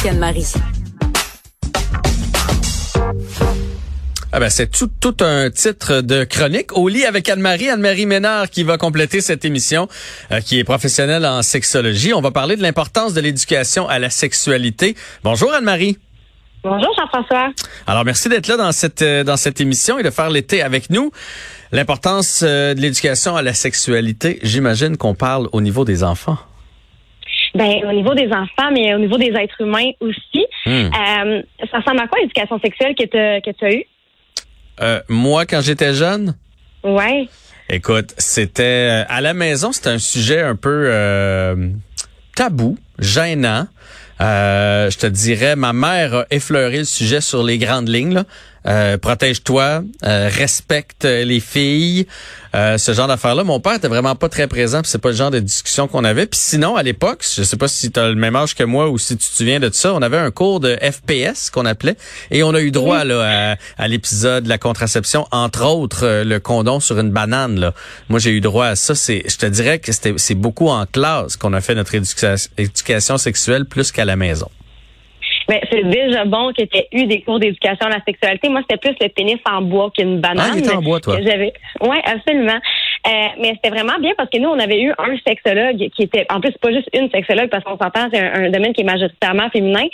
avec Anne-Marie. Ah ben c'est tout, tout un titre de chronique au lit avec Anne-Marie, Anne-Marie Ménard qui va compléter cette émission, euh, qui est professionnelle en sexologie. On va parler de l'importance de l'éducation à la sexualité. Bonjour Anne-Marie. Bonjour Jean-François. Alors merci d'être là dans cette euh, dans cette émission et de faire l'été avec nous. L'importance euh, de l'éducation à la sexualité, j'imagine qu'on parle au niveau des enfants. Ben, au niveau des enfants, mais au niveau des êtres humains aussi. Hmm. ça ressemble à quoi l'éducation sexuelle que tu que tu as eue? Euh, moi, quand j'étais jeune? Ouais. Écoute, c'était euh, à la maison, c'était un sujet un peu euh, tabou, gênant. je te dirais, ma mère a effleuré le sujet sur les grandes lignes. Là. Euh, protège-toi, euh, respecte les filles, euh, ce genre d'affaires-là. Mon père était vraiment pas très présent, puis c'est pas le genre de discussion qu'on avait. Puis sinon, à l'époque, je sais pas si tu as le même âge que moi ou si tu te souviens de ça, on avait un cours de FPS qu'on appelait, et on a eu droit là, à, l'épisode de la contraception, entre autres le condom sur une banane. Là. Moi, j'ai eu droit à ça. C'est, je te dirais que c'était, c'est beaucoup en classe qu'on a fait notre éducation sexuelle plus qu'à la maison. Mais c'est déjà bon que tu aies eu des cours d'éducation à la sexualité. Moi, c'était plus le pénis en bois qu'une banane. Ah, il était en bois, toi. J'avais. Oui, absolument. Euh, mais c'était vraiment bien parce que nous, on avait eu un sexologue qui était, en plus, pas juste une sexologue parce qu'on s'entend, c'est un, domaine qui est majoritairement féminin.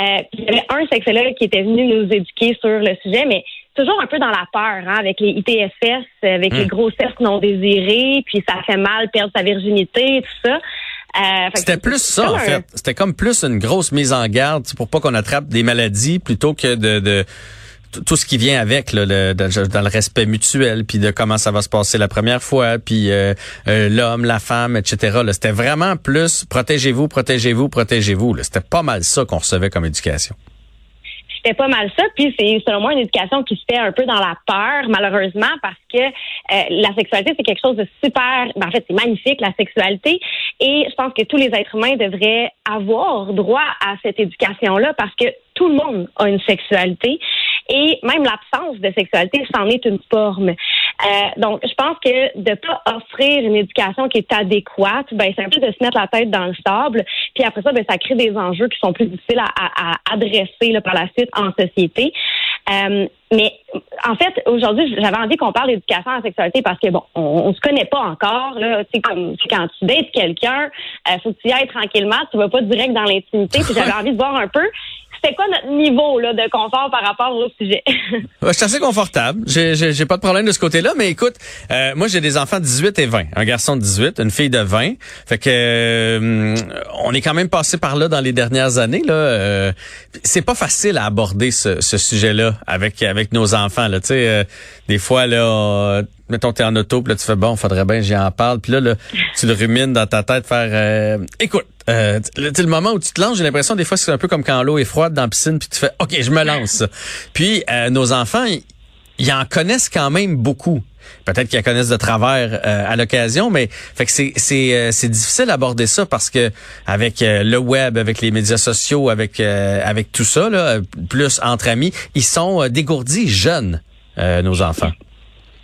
Euh, il y avait un sexologue qui était venu nous éduquer sur le sujet, mais toujours un peu dans la peur, hein, avec les ITSS, avec les hmm. grossesses non désirées, puis ça fait mal perdre sa virginité, tout ça. Euh, C'était plus ça, en fait. C'était comme plus une grosse mise en garde pour pas qu'on attrape des maladies plutôt que de, de tout ce qui vient avec là, le, dans le respect mutuel, puis de comment ça va se passer la première fois, puis euh, euh, l'homme, la femme, etc. C'était vraiment plus protégez-vous, protégez-vous, protégez-vous. C'était pas mal ça qu'on recevait comme éducation c'était pas mal ça. Puis c'est selon moi une éducation qui se fait un peu dans la peur, malheureusement, parce que euh, la sexualité c'est quelque chose de super. Ben, en fait, c'est magnifique la sexualité, et je pense que tous les êtres humains devraient avoir droit à cette éducation-là parce que tout le monde a une sexualité et même l'absence de sexualité, c'en est une forme. Euh, donc, je pense que de pas offrir une éducation qui est adéquate, ben c'est un peu de se mettre la tête dans le sable. Puis après ça, ben ça crée des enjeux qui sont plus difficiles à, adresser là, par la suite en société. Euh, mais en fait, aujourd'hui, j'avais envie qu'on parle d'éducation à la sexualité parce que bon, on, se connaît pas encore. Là, tu comme quand tu dates quelqu'un, euh, faut que tu y ailles tranquillement. Tu vas pas direct dans l'intimité. J'avais envie de voir un peu c'était quoi notre niveau là, de confort par rapport au sujet? je suis assez confortable. J'ai, pas de problème de ce côté-là. Mais écoute, euh, moi, j'ai des enfants de 18 et 20. Un garçon de 18, une fille de 20. Fait que euh, on est quand même passé par là dans les dernières années. Là. Euh, c'est pas facile à aborder ce, ce sujet-là avec avec nos enfants. Là. Sais, des fois, là, mettons, t'es en auto, puis là, tu fais, bon, faudrait bien, j'y en parle. Puis là, là, tu le rumines dans ta tête, faire, euh, écoute, euh, le, moment où tu te lances, j'ai l'impression des fois c'est un peu comme quand l'eau est froide dans la piscine, puis tu fais, OK, je me lance. puis euh, nos enfants, ils en connaissent quand même beaucoup. Peut-être qu'ils en connaissent de travers euh, à l'occasion, mais fait que c'est c'est c'est difficile d'aborder ça parce que avec le web, avec les médias sociaux, avec avec tout ça là, plus entre amis, ils sont dégourdis jeunes nos enfants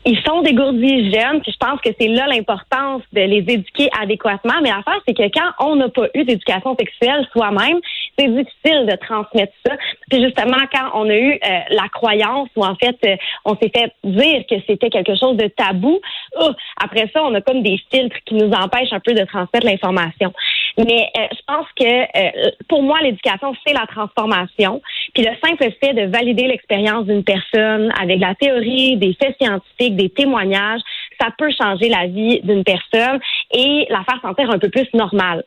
ils sont dégourdis jeunes, puis je pense que c'est là l'importance de les éduquer adéquatement. Mais l'affaire, c'est que quand on n'a pas eu d'éducation sexuelle soi-même, c'est difficile de transmettre ça. Puis justement, quand on a eu euh, la croyance ou en fait, euh, on s'est fait dire que c'était quelque chose de tabou, oh, après ça, on a comme des filtres qui nous empêchent un peu de transmettre l'information. Mais euh, je pense que pour moi, l'éducation, c'est la transformation. Puis le simple fait de valider l'expérience d'une personne avec la théorie, des faits scientifiques, des témoignages, ça peut changer la vie d'une personne et la faire sentir un peu plus normale.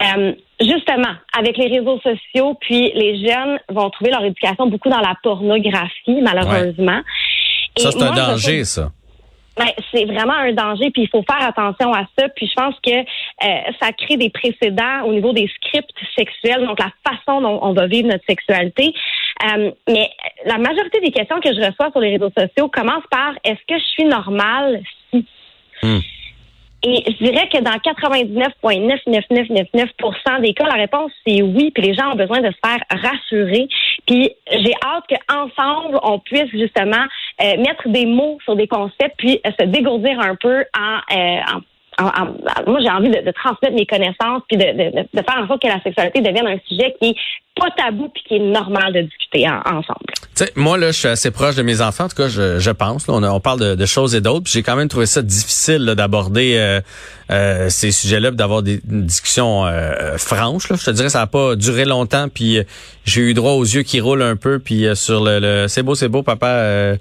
Euh, justement, avec les réseaux sociaux, puis les jeunes vont trouver leur éducation beaucoup dans la pornographie, malheureusement. Ça, c'est un danger, ça. Ben, c'est vraiment un danger, puis il faut faire attention à ça. Puis je pense que euh, ça crée des précédents au niveau des scripts sexuels, donc la façon dont on va vivre notre sexualité. Euh, mais la majorité des questions que je reçois sur les réseaux sociaux commencent par est-ce que je suis normale? Si? Hmm. Et je dirais que dans 99,99999% des cas, la réponse c'est oui, puis les gens ont besoin de se faire rassurer. Puis j'ai hâte qu'ensemble, on puisse justement euh, mettre des mots sur des concepts, puis euh, se dégourdir un peu en, euh, en moi, j'ai envie de, transmettre mes connaissances puis de, faire en sorte que la sexualité devienne un sujet qui est pas tabou puis qui est normal de discuter ensemble. Tu sais, moi là, je suis assez proche de mes enfants. En tout cas, je, pense. on, parle de, choses et d'autres. J'ai quand même trouvé ça difficile d'aborder euh, euh, ces sujets-là, d'avoir des discussions euh, franches. Là. Je te dirais, ça n'a pas duré longtemps. Puis j'ai eu droit aux yeux qui roulent un peu. Puis sur le, le c'est beau, c'est beau, papa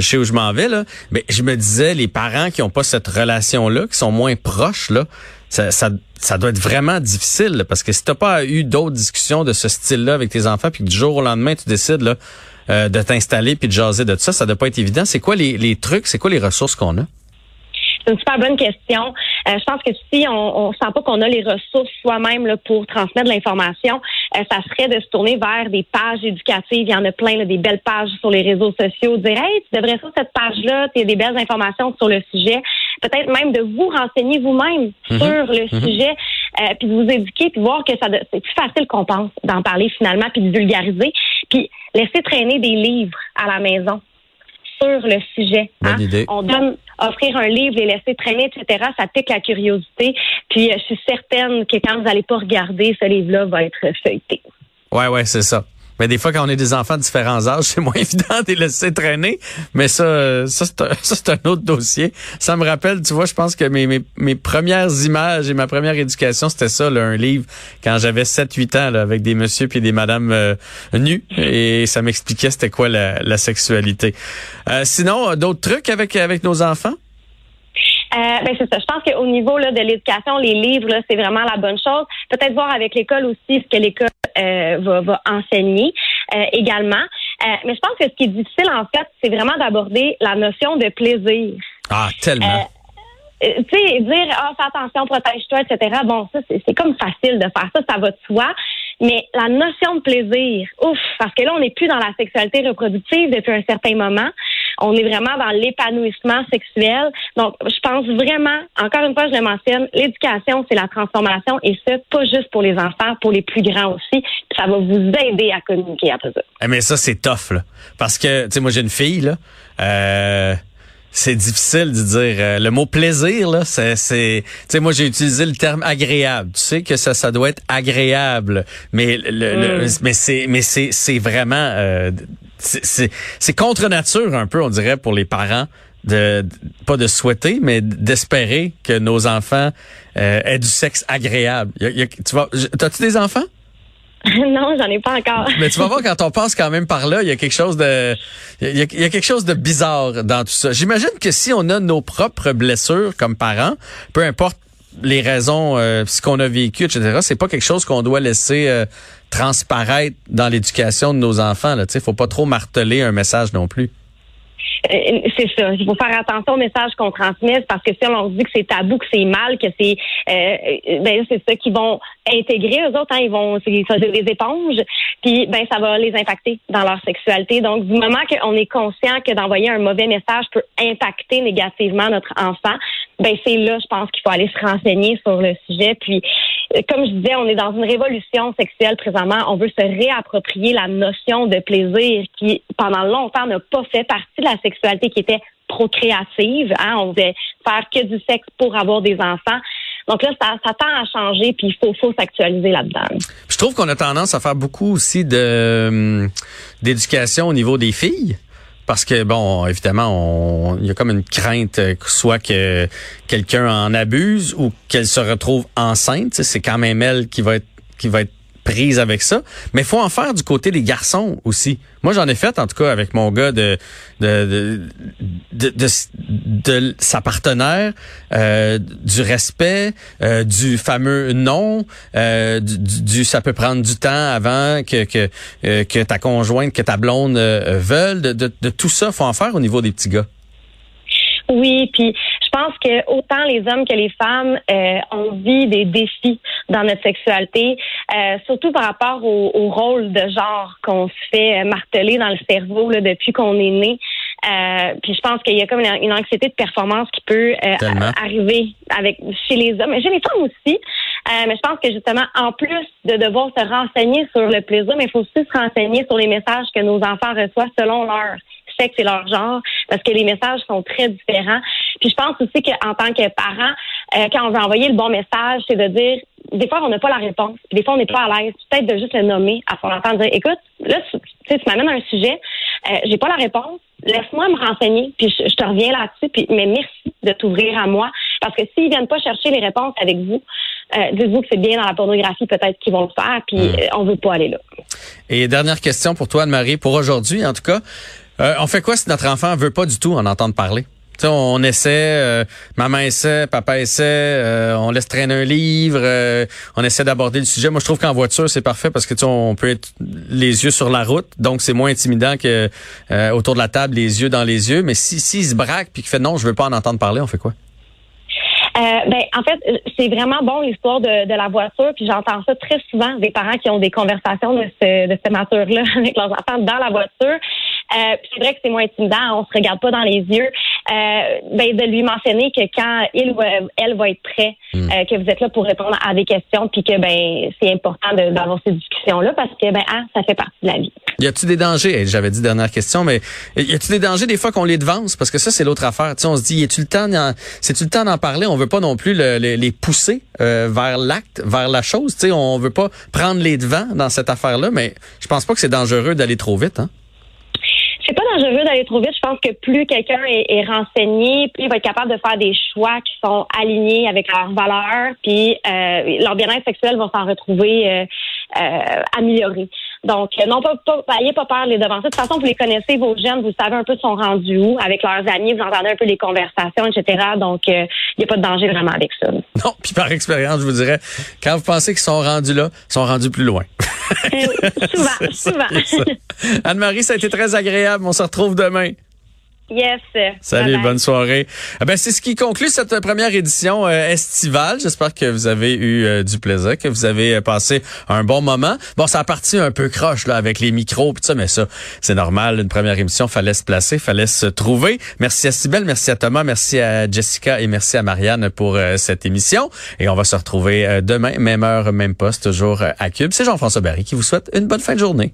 je sais où je m'en vais, là. Mais je me disais, les parents qui ont pas cette relation-là, qui sont moins proches, là, ça, ça, doit être vraiment difficile, parce que si t'as pas eu d'autres discussions de ce style-là avec tes enfants, puis que du jour au lendemain, tu décides, là, euh, de t'installer puis de jaser de tout ça, ça doit pas être évident. C'est quoi les, les trucs, c'est quoi les ressources qu'on a? C'est une super bonne question. Euh, je pense que si on ne sent pas qu'on a les ressources soi-même pour transmettre de l'information, euh, ça serait de se tourner vers des pages éducatives. Il y en a plein, là, des belles pages sur les réseaux sociaux. Dire, hey, tu devrais sur cette page-là, tu as des belles informations sur le sujet. Peut-être même de vous renseigner vous-même mhm. sur le mhm. sujet, euh, puis de vous éduquer, puis voir que ça c'est plus facile qu'on pense d'en parler finalement, puis de vulgariser, puis laisser traîner des livres à la maison sur le sujet. Hein. On donne offrir un livre, les laisser traîner, etc. Ça pique la curiosité. Puis euh, je suis certaine que quand vous n'allez pas regarder, ce livre-là va être feuilleté. Ouais, ouais, c'est ça. Mais des fois, quand on est des enfants de différents âges, c'est moins évident de les laisser traîner. Mais ça, euh, ça c'est un, autre dossier. Ça me rappelle, tu vois, je pense que mes, mes, mes premières images et ma première éducation, c'était ça, là, un livre, quand j'avais 7-8 ans, là, avec des messieurs puis des madames euh, nus. Et ça m'expliquait c'était quoi la, la sexualité. Euh, sinon, d'autres trucs avec, avec nos enfants? Euh, ben c'est ça. Je pense qu'au niveau là, de l'éducation, les livres, c'est vraiment la bonne chose. Peut-être voir avec l'école aussi ce que l'école euh, va, va, enseigner euh, également. mais je pense que ce qui est difficile, en fait, c'est vraiment d'aborder la notion de plaisir. Ah, tellement. tu sais, dire, ah, fais attention, protège-toi, etc. Bon, ça, c'est comme facile de faire ça, ça va de soi. Mais la notion de plaisir, ouf, parce que là, on n'est plus dans la sexualité reproductive depuis un certain moment. On est vraiment dans l'épanouissement sexuel. Donc, je pense vraiment, encore une fois, je le mentionne, l'éducation, c'est la transformation et ce, pas juste pour les enfants, pour les plus grands aussi. ça va vous aider à communiquer après ça. Eh, mais ça, c'est tough, là. Parce que, tu sais, moi, j'ai une fille, là. Euh c'est difficile de dire euh, le mot plaisir là c'est c'est tu sais moi j'ai utilisé le terme agréable. Tu sais que ça ça doit être agréable mais le, mm. mais c'est mais c'est c'est vraiment euh, c'est c'est contre nature un peu on dirait pour les parents de, pas de souhaiter mais d'espérer que nos enfants euh, aient du sexe agréable. Tu vois t'as-tu des enfants? non, j'en ai pas encore. Mais tu vas voir quand on passe quand même par là, il y a quelque chose de il y a, quelque chose de bizarre dans tout ça. J'imagine que si on a nos propres blessures comme parents, peu importe les raisons, euh, ce qu'on a vécu, etc., c'est pas quelque chose qu'on doit laisser euh, transparaître dans l'éducation de nos enfants. Là, faut pas trop marteler un message non plus. Euh, c'est ça. Il faut faire attention au message qu'on transmet parce que si on leur dit que c'est tabou, que c'est mal, que c'est euh, ben c'est ça qu'ils vont intégrer eux autres. Hein, ils vont c'est des éponges. Puis ben ça va les impacter dans leur sexualité. Donc du moment qu'on est conscient que d'envoyer un mauvais message peut impacter négativement notre enfant, ben c'est là, je pense qu'il faut aller se renseigner sur le sujet. Puis comme je disais, on est dans une révolution sexuelle présentement. On veut se réapproprier la notion de plaisir qui, pendant longtemps, n'a pas fait partie de la sexualité qui était procréative. Hein? On devait faire que du sexe pour avoir des enfants. Donc là, ça, ça tend à changer, puis il faut, faut s'actualiser là-dedans. Je trouve qu'on a tendance à faire beaucoup aussi de hum, d'éducation au niveau des filles. Parce que bon, évidemment, il y a comme une crainte, euh, soit que quelqu'un en abuse ou qu'elle se retrouve enceinte. C'est quand même elle qui va être qui va être prise avec ça. Mais faut en faire du côté des garçons aussi. Moi, j'en ai fait, en tout cas, avec mon gars de de, de, de, sa partenaire, euh, du respect, euh, du fameux non, euh, du, ça peut prendre du temps avant que que, que ta conjointe, que ta blonde veulent. De, de, de tout ça, faut en faire au niveau des petits gars. Oui, puis je pense que autant les hommes que les femmes euh, ont vu des défis dans notre sexualité, euh, surtout par rapport au, rôle de genre qu'on se fait marteler dans le cerveau là, depuis qu'on est né. Euh, puis je pense qu'il y a comme une, anxiété de performance qui peut arriver avec chez les hommes, mais chez les femmes aussi. mais je pense que justement, en plus de devoir se renseigner sur le plaisir, mais il faut aussi se renseigner sur les messages que nos enfants reçoivent selon leur sexe et leur genre, parce que les messages sont très différents. Puis je pense aussi qu'en tant que parent, euh, quand on veut envoyer le bon message, c'est de dire des fois, on n'a pas la réponse. Des fois, on n'est pas à l'aise. Peut-être de juste le nommer à son enfant, de dire, écoute, là, tu, tu m'amènes un sujet, euh, j'ai pas la réponse. Laisse-moi me renseigner, puis je, te reviens là-dessus. Puis, mais merci de t'ouvrir à moi, parce que s'ils viennent pas chercher les réponses avec vous, euh, dites-vous que c'est bien dans la pornographie, peut-être qu'ils vont le faire, puis euh, on veut pas aller là. Et dernière question pour toi, Anne-Marie, pour aujourd'hui, en tout cas, euh, on fait quoi si notre enfant veut pas du tout en entendre parler? on essaie, euh, maman essaie, papa essaie, euh, on laisse traîner un livre, euh, on essaie d'aborder le sujet. Moi, je trouve qu'en voiture, c'est parfait parce que tu on peut être les yeux sur la route, donc c'est moins intimidant que autour de la table, les yeux dans les yeux. Mais si s'il se braque puis qu'il fait non, je veux pas en entendre parler, on fait quoi? ben, en fait, c'est vraiment bon l'histoire de, de, la voiture, puis j'entends ça très souvent des parents qui ont des conversations de, ce, de cette nature-là avec leurs enfants dans la voiture. Euh, c'est vrai que c'est moins intimidant, on se regarde pas dans les yeux. Euh, ben, de lui mentionner que quand il ou elle va être prêt, hmm. euh, que vous êtes là pour répondre à des questions, puis que ben c'est important d'avoir ces discussions-là parce que ben ah, ça fait partie de la vie. Y a-tu des dangers? J'avais dit dernière question, mais y a-tu des dangers des fois qu'on les devance? Parce que ça c'est l'autre affaire. Tu sais, on se dit, y a-tu le temps c'est-tu le temps d'en parler? On veut pas non plus les pousser euh, vers l'acte, vers la chose. Tu sais, on veut pas prendre les devants dans cette affaire-là, mais je pense pas que c'est dangereux d'aller trop vite. Hein? C'est pas dangereux d'aller trop vite. Je pense que plus quelqu'un est, renseigné, plus il va être capable de faire des choix qui sont alignés avec leurs valeurs, puis euh, leur bien-être sexuel va s'en retrouver euh, euh, amélioré. Donc, non, pas, pas, ayez pas peur de les devancer. De toute façon, vous les connaissez, vos jeunes, vous savez un peu sont rendus où avec leurs amis, vous entendez un peu les conversations, etc. Donc, il n'y a pas de danger vraiment avec ça. Non, puis par expérience, je vous dirais, quand vous pensez qu'ils sont rendus là, ils sont rendus plus loin. souvent, souvent. Anne-Marie, ça a été très agréable. On se retrouve demain. Yes. Salut, bonne soirée. Eh ben, c'est ce qui conclut cette première édition euh, estivale. J'espère que vous avez eu euh, du plaisir, que vous avez euh, passé un bon moment. Bon, ça a parti un peu croche là avec les micros pis ça, mais ça, c'est normal. Une première émission, fallait se placer, fallait se trouver. Merci à Sybelle, merci à Thomas, merci à Jessica et merci à Marianne pour cette émission. Et on va se retrouver demain, même heure, même poste, toujours à Cube. C'est Jean-François Barry qui vous souhaite une bonne fin de journée.